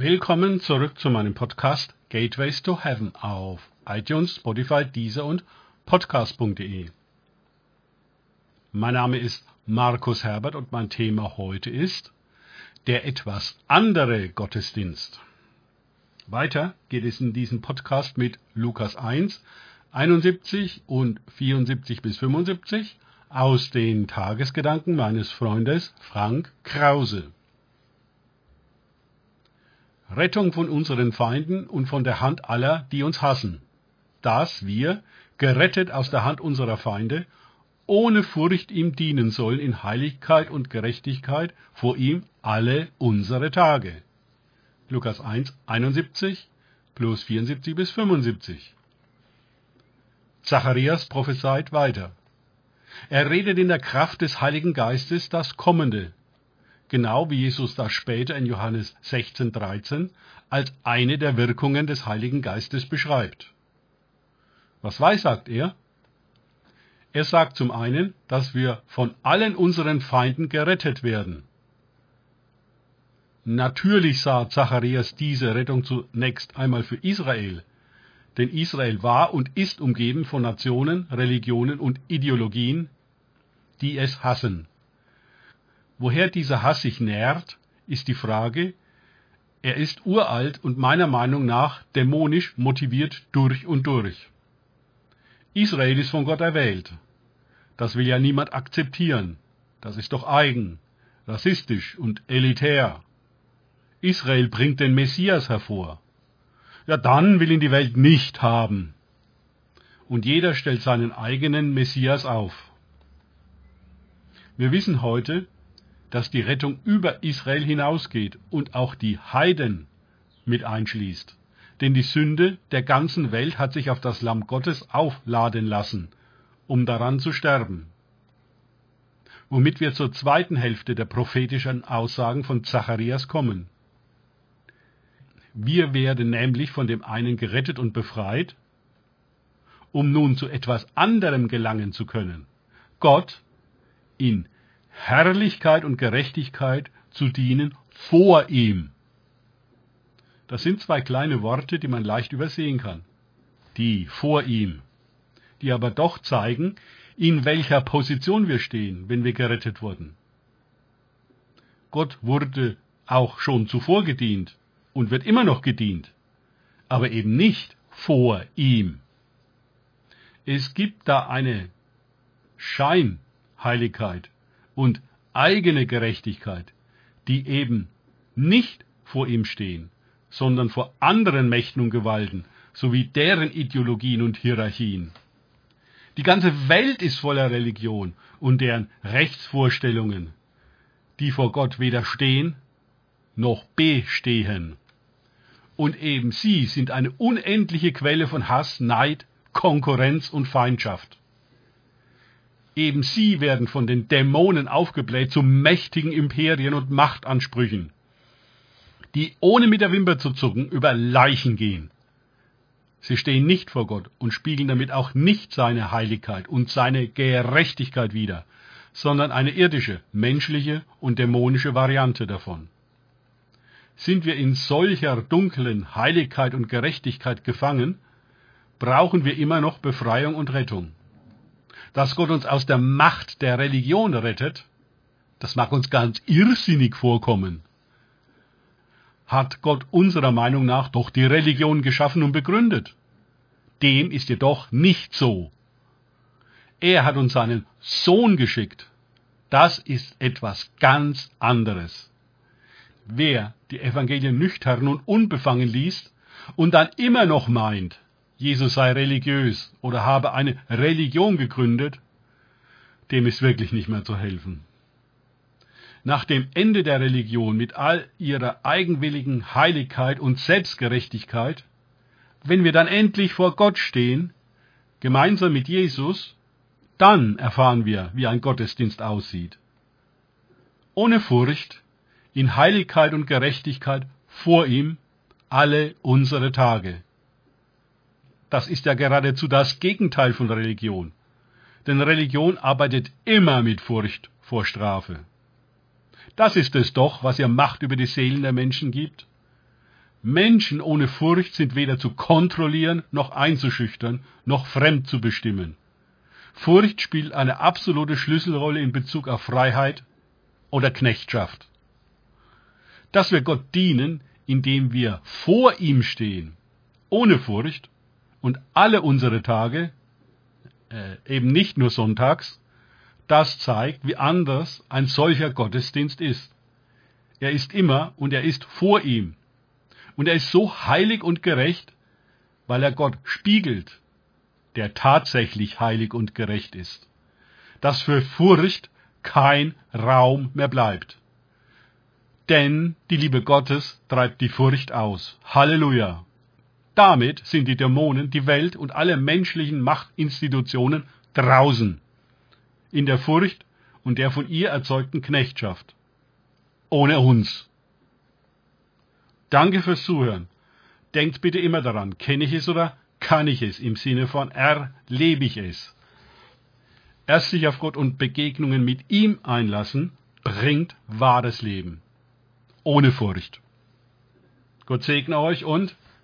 Willkommen zurück zu meinem Podcast Gateways to Heaven auf iTunes, Spotify, Deezer und Podcast.de. Mein Name ist Markus Herbert und mein Thema heute ist der etwas andere Gottesdienst. Weiter geht es in diesem Podcast mit Lukas 1, 71 und 74 bis 75 aus den Tagesgedanken meines Freundes Frank Krause. Rettung von unseren Feinden und von der Hand aller, die uns hassen, dass wir, gerettet aus der Hand unserer Feinde, ohne Furcht ihm dienen sollen in Heiligkeit und Gerechtigkeit vor ihm alle unsere Tage. Lukas 1, 71 plus 74 bis 75. Zacharias prophezeit weiter. Er redet in der Kraft des Heiligen Geistes das Kommende, genau wie Jesus das später in Johannes 16, 13 als eine der Wirkungen des Heiligen Geistes beschreibt. Was weissagt er? Er sagt zum einen, dass wir von allen unseren Feinden gerettet werden. Natürlich sah Zacharias diese Rettung zunächst einmal für Israel, denn Israel war und ist umgeben von Nationen, Religionen und Ideologien, die es hassen. Woher dieser Hass sich nährt, ist die Frage, er ist uralt und meiner Meinung nach dämonisch motiviert durch und durch. Israel ist von Gott erwählt. Das will ja niemand akzeptieren. Das ist doch eigen, rassistisch und elitär. Israel bringt den Messias hervor. Ja, dann will ihn die Welt nicht haben. Und jeder stellt seinen eigenen Messias auf. Wir wissen heute, dass die Rettung über Israel hinausgeht und auch die Heiden mit einschließt. Denn die Sünde der ganzen Welt hat sich auf das Lamm Gottes aufladen lassen, um daran zu sterben. Womit wir zur zweiten Hälfte der prophetischen Aussagen von Zacharias kommen. Wir werden nämlich von dem einen gerettet und befreit, um nun zu etwas anderem gelangen zu können. Gott in Herrlichkeit und Gerechtigkeit zu dienen vor ihm. Das sind zwei kleine Worte, die man leicht übersehen kann. Die vor ihm, die aber doch zeigen, in welcher Position wir stehen, wenn wir gerettet wurden. Gott wurde auch schon zuvor gedient und wird immer noch gedient, aber eben nicht vor ihm. Es gibt da eine Scheinheiligkeit, und eigene Gerechtigkeit, die eben nicht vor ihm stehen, sondern vor anderen Mächten und Gewalten sowie deren Ideologien und Hierarchien. Die ganze Welt ist voller Religion und deren Rechtsvorstellungen, die vor Gott weder stehen noch bestehen. Und eben sie sind eine unendliche Quelle von Hass, Neid, Konkurrenz und Feindschaft. Eben sie werden von den Dämonen aufgebläht zu mächtigen Imperien und Machtansprüchen, die ohne mit der Wimper zu zucken über Leichen gehen. Sie stehen nicht vor Gott und spiegeln damit auch nicht seine Heiligkeit und seine Gerechtigkeit wider, sondern eine irdische, menschliche und dämonische Variante davon. Sind wir in solcher dunklen Heiligkeit und Gerechtigkeit gefangen, brauchen wir immer noch Befreiung und Rettung dass Gott uns aus der Macht der Religion rettet, das mag uns ganz irrsinnig vorkommen. Hat Gott unserer Meinung nach doch die Religion geschaffen und begründet? Dem ist jedoch nicht so. Er hat uns seinen Sohn geschickt. Das ist etwas ganz anderes. Wer die Evangelien nüchtern und unbefangen liest und dann immer noch meint, Jesus sei religiös oder habe eine Religion gegründet, dem ist wirklich nicht mehr zu helfen. Nach dem Ende der Religion mit all ihrer eigenwilligen Heiligkeit und Selbstgerechtigkeit, wenn wir dann endlich vor Gott stehen, gemeinsam mit Jesus, dann erfahren wir, wie ein Gottesdienst aussieht. Ohne Furcht, in Heiligkeit und Gerechtigkeit vor ihm alle unsere Tage. Das ist ja geradezu das Gegenteil von Religion. Denn Religion arbeitet immer mit Furcht vor Strafe. Das ist es doch, was ihr Macht über die Seelen der Menschen gibt. Menschen ohne Furcht sind weder zu kontrollieren, noch einzuschüchtern, noch fremd zu bestimmen. Furcht spielt eine absolute Schlüsselrolle in Bezug auf Freiheit oder Knechtschaft. Dass wir Gott dienen, indem wir vor ihm stehen, ohne Furcht, und alle unsere Tage, äh, eben nicht nur sonntags, das zeigt, wie anders ein solcher Gottesdienst ist. Er ist immer und er ist vor ihm. Und er ist so heilig und gerecht, weil er Gott spiegelt, der tatsächlich heilig und gerecht ist. Dass für Furcht kein Raum mehr bleibt. Denn die Liebe Gottes treibt die Furcht aus. Halleluja. Damit sind die Dämonen, die Welt und alle menschlichen Machtinstitutionen draußen. In der Furcht und der von ihr erzeugten Knechtschaft. Ohne uns. Danke fürs Zuhören. Denkt bitte immer daran, kenne ich es oder kann ich es? Im Sinne von erlebe ich es. Erst sich auf Gott und Begegnungen mit ihm einlassen, bringt wahres Leben. Ohne Furcht. Gott segne euch und